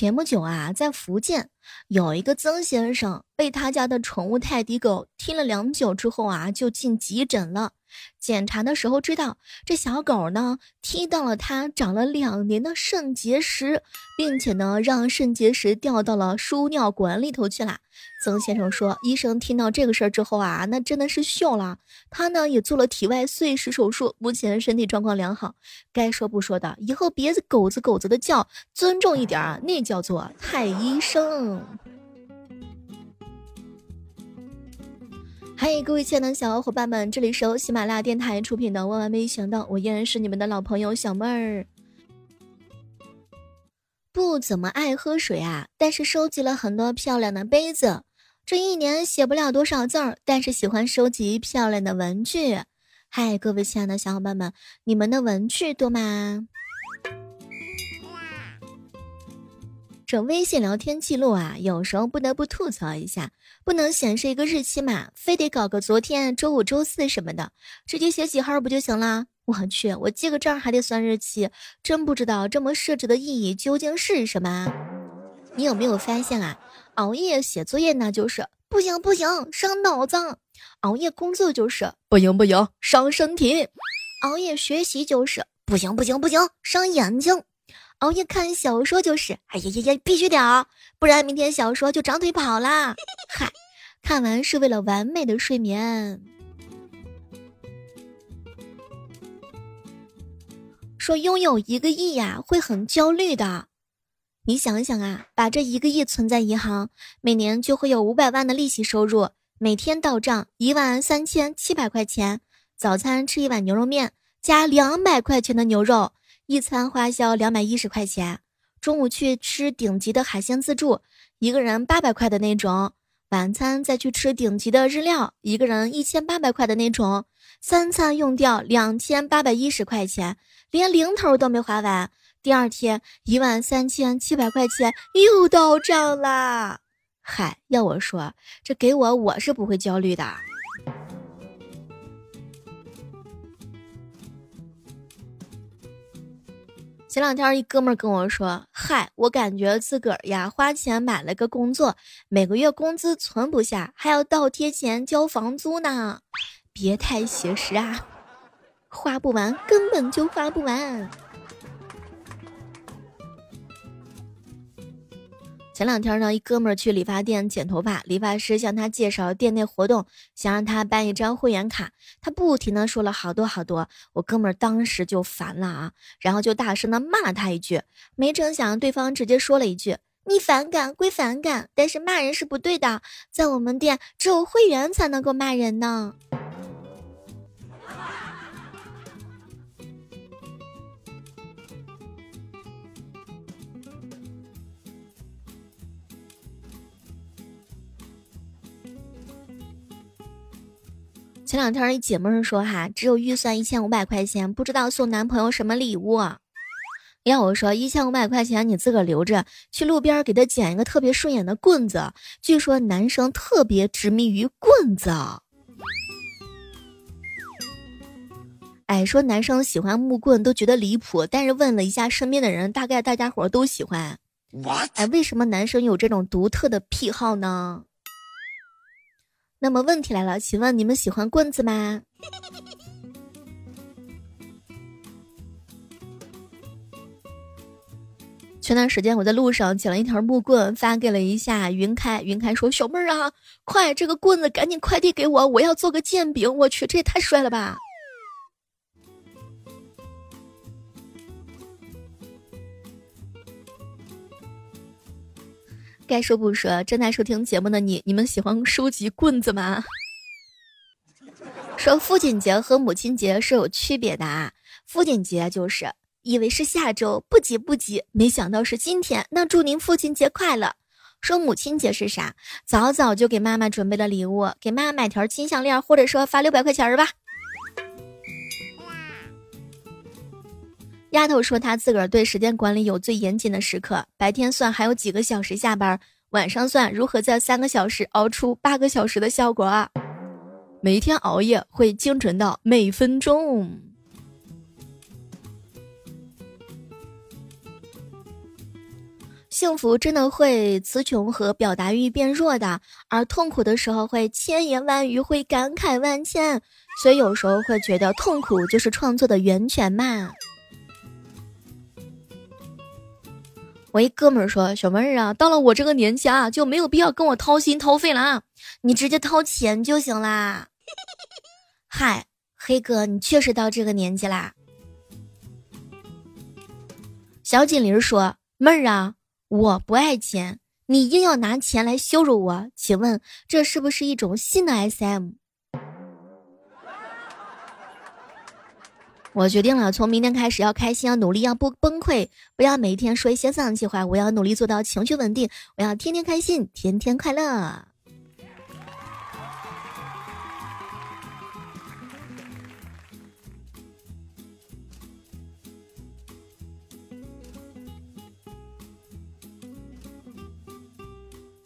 前不久啊，在福建有一个曾先生被他家的宠物泰迪狗踢了良久之后啊，就进急诊了。检查的时候知道，这小狗呢踢到了他长了两年的肾结石，并且呢让肾结石掉到了输尿管里头去了。曾先生说，医生听到这个事儿之后啊，那真的是秀了。他呢也做了体外碎石手术，目前身体状况良好。该说不说的，以后别狗子狗子的叫，尊重一点啊，那叫做太医生。嗨，各位亲爱的小伙伴们，这里是由喜马拉雅电台出品的《万万没想到》，我依然是你们的老朋友小妹儿。不怎么爱喝水啊，但是收集了很多漂亮的杯子。这一年写不了多少字儿，但是喜欢收集漂亮的文具。嗨，各位亲爱的小伙伴们，你们的文具多吗？这微信聊天记录啊，有时候不得不吐槽一下，不能显示一个日期嘛，非得搞个昨天、周五、周四什么的，直接写几号不就行了？我去，我记个账还得算日期，真不知道这么设置的意义究竟是什么？你有没有发现啊？熬夜写作业那就是不行不行，伤脑子；熬夜工作就是不行不行，伤身体；熬夜学习就是不行不行不行，伤眼睛。熬夜看小说就是，哎呀呀呀，必须得，不然明天小说就长腿跑啦。嗨，看完是为了完美的睡眠。说拥有一个亿呀，会很焦虑的。你想想啊，把这一个亿存在银行，每年就会有五百万的利息收入，每天到账一万三千七百块钱，早餐吃一碗牛肉面加两百块钱的牛肉。一餐花销两百一十块钱，中午去吃顶级的海鲜自助，一个人八百块的那种；晚餐再去吃顶级的日料，一个人一千八百块的那种。三餐用掉两千八百一十块钱，连零头都没花完。第二天一万三千七百块钱又到账啦！嗨，要我说，这给我我是不会焦虑的。前两天一哥们跟我说：“嗨，我感觉自个儿呀花钱买了个工作，每个月工资存不下，还要倒贴钱交房租呢。别太写实啊，花不完，根本就花不完。”前两天呢，一哥们儿去理发店剪头发，理发师向他介绍店内活动，想让他办一张会员卡。他不停的说了好多好多，我哥们儿当时就烦了啊，然后就大声的骂了他一句。没成想，对方直接说了一句：“你反感归反感，但是骂人是不对的，在我们店只有会员才能够骂人呢。”前两天一姐妹儿说哈，只有预算一千五百块钱，不知道送男朋友什么礼物。要我说，一千五百块钱你自个儿留着，去路边给他捡一个特别顺眼的棍子。据说男生特别执迷于棍子。哎，说男生喜欢木棍都觉得离谱，但是问了一下身边的人，大概大家伙都喜欢。哎，为什么男生有这种独特的癖好呢？那么问题来了，请问你们喜欢棍子吗？前段时间我在路上捡了一条木棍，发给了一下云开。云开说：“小妹儿啊，快这个棍子赶紧快递给我，我要做个剑柄。”我去，这也太帅了吧！该说不说，正在收听节目的你，你们喜欢收集棍子吗？说父亲节和母亲节是有区别的啊，父亲节就是以为是下周，不急不急，没想到是今天，那祝您父亲节快乐。说母亲节是啥？早早就给妈妈准备了礼物，给妈妈买条金项链，或者说发六百块钱儿吧。丫头说，她自个儿对时间管理有最严谨的时刻，白天算还有几个小时下班，晚上算如何在三个小时熬出八个小时的效果啊。每一天熬夜会精准到每分钟。幸福真的会词穷和表达欲变弱的，而痛苦的时候会千言万语，会感慨万千。所以有时候会觉得痛苦就是创作的源泉嘛。我一哥们儿说：“小妹儿啊，到了我这个年纪啊，就没有必要跟我掏心掏肺了啊，你直接掏钱就行啦。”嗨，黑哥，你确实到这个年纪啦。小锦麟说：“妹儿啊，我不爱钱，你硬要拿钱来羞辱我，请问这是不是一种新的 SM？” 我决定了，从明天开始要开心，要努力，要不崩溃，不要每一天说一些丧气话。我要努力做到情绪稳定，我要天天开心，天天快乐。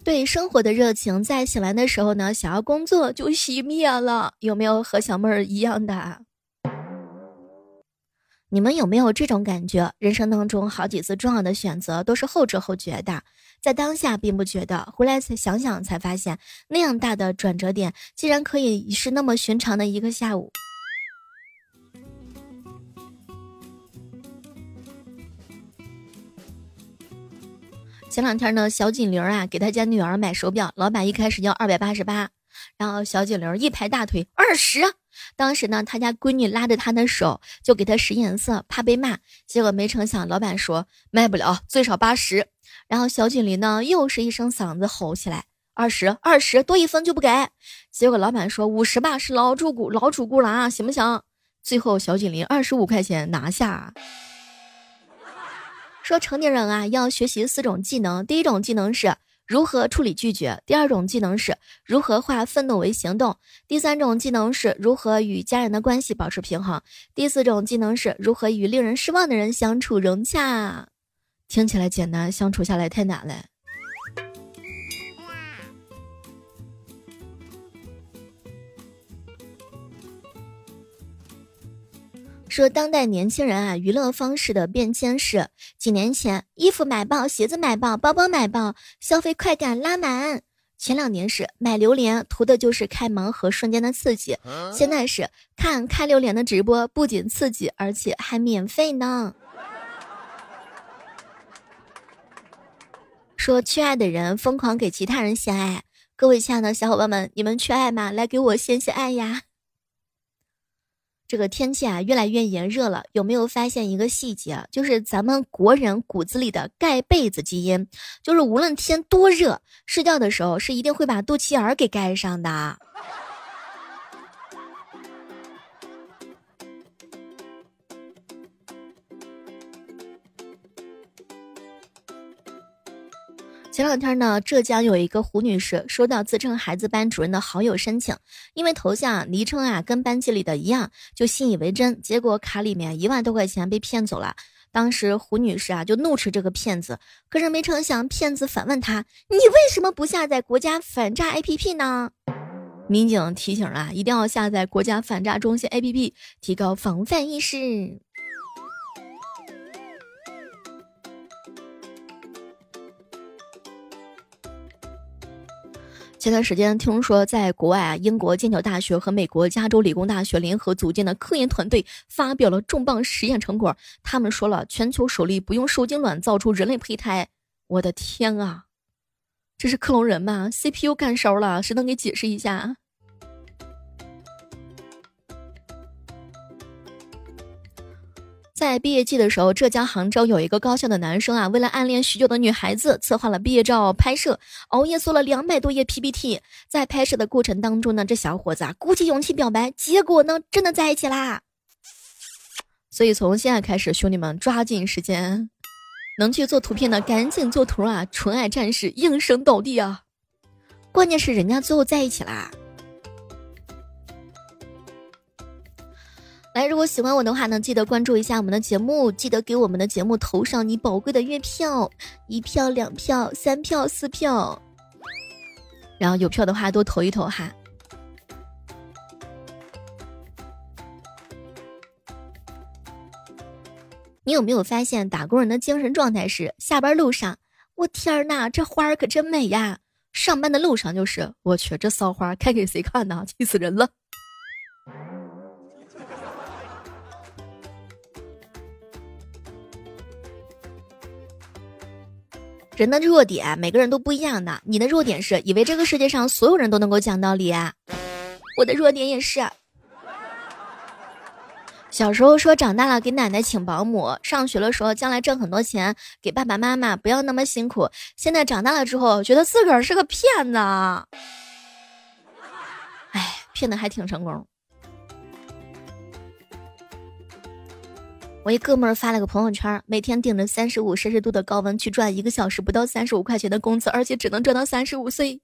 对生活的热情，在醒来的时候呢，想要工作就熄灭了。有没有和小妹儿一样的？你们有没有这种感觉？人生当中好几次重要的选择都是后知后觉的，在当下并不觉得，回来才想想才发现，那样大的转折点，竟然可以是那么寻常的一个下午。前两天呢，小锦玲啊给他家女儿买手表，老板一开始要二百八十八，然后小锦玲一拍大腿，二十。当时呢，他家闺女拉着他的手，就给他使眼色，怕被骂。结果没成想，老板说卖不了，最少八十。然后小锦鲤呢，又是一声嗓子吼起来：“二十，二十，多一分就不给。”结果老板说：“五十吧，是老主顾，老主顾了啊，行不行？”最后小锦鲤二十五块钱拿下。说成年人啊，要学习四种技能，第一种技能是。如何处理拒绝？第二种技能是如何化愤怒为行动；第三种技能是如何与家人的关系保持平衡；第四种技能是如何与令人失望的人相处融洽。听起来简单，相处下来太难了。说当代年轻人啊，娱乐方式的变迁是：几年前衣服买爆，鞋子买爆，包包买爆，消费快感拉满；前两年是买榴莲，图的就是开盲盒瞬间的刺激；现在是看开榴莲的直播，不仅刺激，而且还免费呢。说缺爱的人疯狂给其他人献爱，各位亲爱的小伙伴们，你们缺爱吗？来给我献献爱呀！这个天气啊，越来越炎热了。有没有发现一个细节？就是咱们国人骨子里的盖被子基因，就是无论天多热，睡觉的时候是一定会把肚脐眼给盖上的。前两天呢，浙江有一个胡女士收到自称孩子班主任的好友申请，因为头像昵称啊跟班级里的一样，就信以为真。结果卡里面一万多块钱被骗走了。当时胡女士啊就怒斥这个骗子，可是没成想骗子反问他：“你为什么不下载国家反诈 APP 呢？”民警提醒了，一定要下载国家反诈中心 APP，提高防范意识。前段时间听说，在国外啊，英国剑桥大学和美国加州理工大学联合组建的科研团队发表了重磅实验成果。他们说了，全球首例不用受精卵造出人类胚胎。我的天啊，这是克隆人吗？CPU 干烧了，谁能给解释一下？在毕业季的时候，浙江杭州有一个高校的男生啊，为了暗恋许久的女孩子，策划了毕业照拍摄，熬夜做了两百多页 PPT。在拍摄的过程当中呢，这小伙子啊鼓起勇气表白，结果呢真的在一起啦。所以从现在开始，兄弟们抓紧时间，能去做图片的赶紧做图啊！纯爱战士应声倒地啊！关键是人家最后在一起啦。来，如果喜欢我的话呢，记得关注一下我们的节目，记得给我们的节目投上你宝贵的月票，一票、两票、三票、四票，然后有票的话多投一投哈。你有没有发现，打工人的精神状态是下班路上，我天儿呐，这花儿可真美呀！上班的路上就是，我去，这骚花开给谁看呢？气死人了！人的弱点每个人都不一样的，你的弱点是以为这个世界上所有人都能够讲道理，我的弱点也是。小时候说长大了给奶奶请保姆，上学的时候将来挣很多钱给爸爸妈妈，不要那么辛苦。现在长大了之后，觉得自个儿是个骗子，哎，骗的还挺成功。我一哥们儿发了个朋友圈，每天顶着三十五摄氏度的高温去赚一个小时不到三十五块钱的工资，而且只能赚到三十五岁。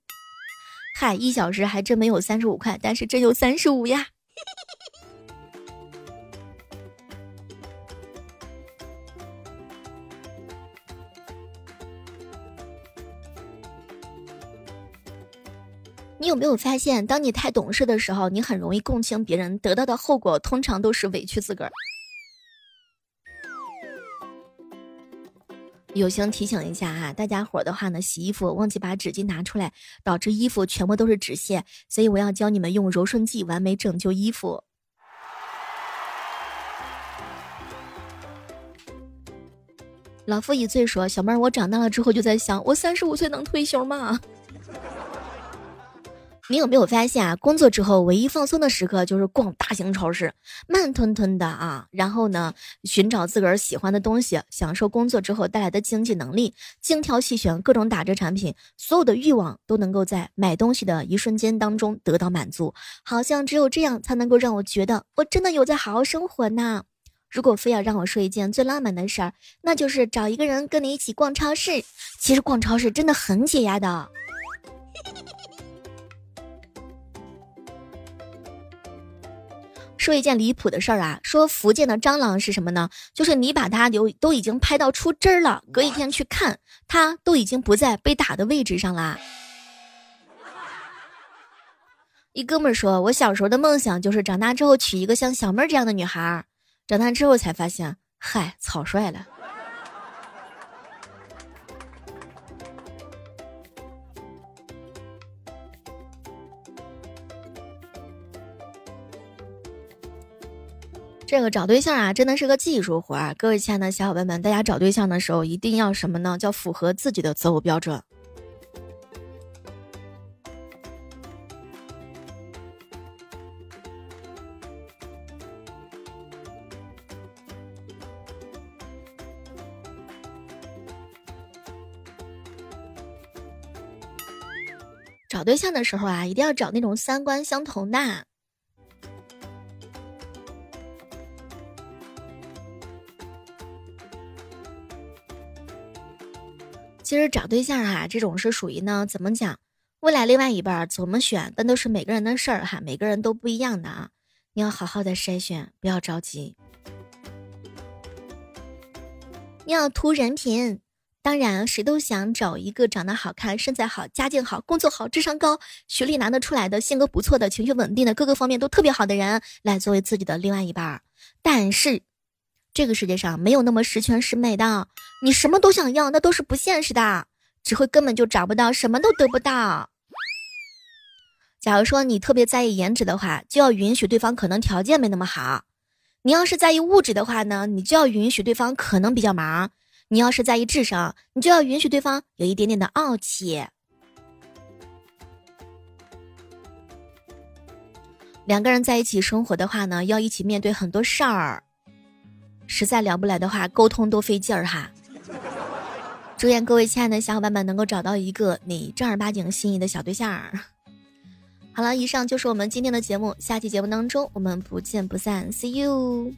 嗨，一小时还真没有三十五块，但是真有三十五呀。你有没有发现，当你太懂事的时候，你很容易共情别人，得到的后果通常都是委屈自个儿。友情提醒一下哈，大家伙的话呢，洗衣服忘记把纸巾拿出来，导致衣服全部都是纸屑，所以我要教你们用柔顺剂完美拯救衣服。老夫已醉说：“小妹儿，我长大了之后就在想，我三十五岁能退休吗？”你有没有发现啊？工作之后唯一放松的时刻就是逛大型超市，慢吞吞的啊，然后呢，寻找自个儿喜欢的东西，享受工作之后带来的经济能力，精挑细选各种打折产品，所有的欲望都能够在买东西的一瞬间当中得到满足。好像只有这样才能够让我觉得我真的有在好好生活呢。如果非要让我说一件最浪漫的事儿，那就是找一个人跟你一起逛超市。其实逛超市真的很解压的。说一件离谱的事儿啊！说福建的蟑螂是什么呢？就是你把它都都已经拍到出汁儿了，隔一天去看，它都已经不在被打的位置上啦。一哥们儿说，我小时候的梦想就是长大之后娶一个像小妹儿这样的女孩儿，长大之后才发现，嗨，草率了。这个找对象啊，真的是个技术活儿。各位亲爱的小伙伴们，大家找对象的时候一定要什么呢？叫符合自己的择偶标准。找对象的时候啊，一定要找那种三观相同的。其实找对象哈，这种是属于呢，怎么讲？未来另外一半怎么选，那都是每个人的事儿哈，每个人都不一样的啊。你要好好的筛选，不要着急。你要图人品，当然谁都想找一个长得好看、身材好、家境好、工作好、智商高、学历拿得出来的、性格不错的、情绪稳定的、各个方面都特别好的人来作为自己的另外一半。但是。这个世界上没有那么十全十美的，你什么都想要，那都是不现实的，只会根本就找不到，什么都得不到。假如说你特别在意颜值的话，就要允许对方可能条件没那么好；你要是在意物质的话呢，你就要允许对方可能比较忙；你要是在意智商，你就要允许对方有一点点的傲气。两个人在一起生活的话呢，要一起面对很多事儿。实在聊不来的话，沟通都费劲儿哈。祝愿各位亲爱的小伙伴们能够找到一个你正儿八经心仪的小对象。好了，以上就是我们今天的节目，下期节目当中我们不见不散，See you。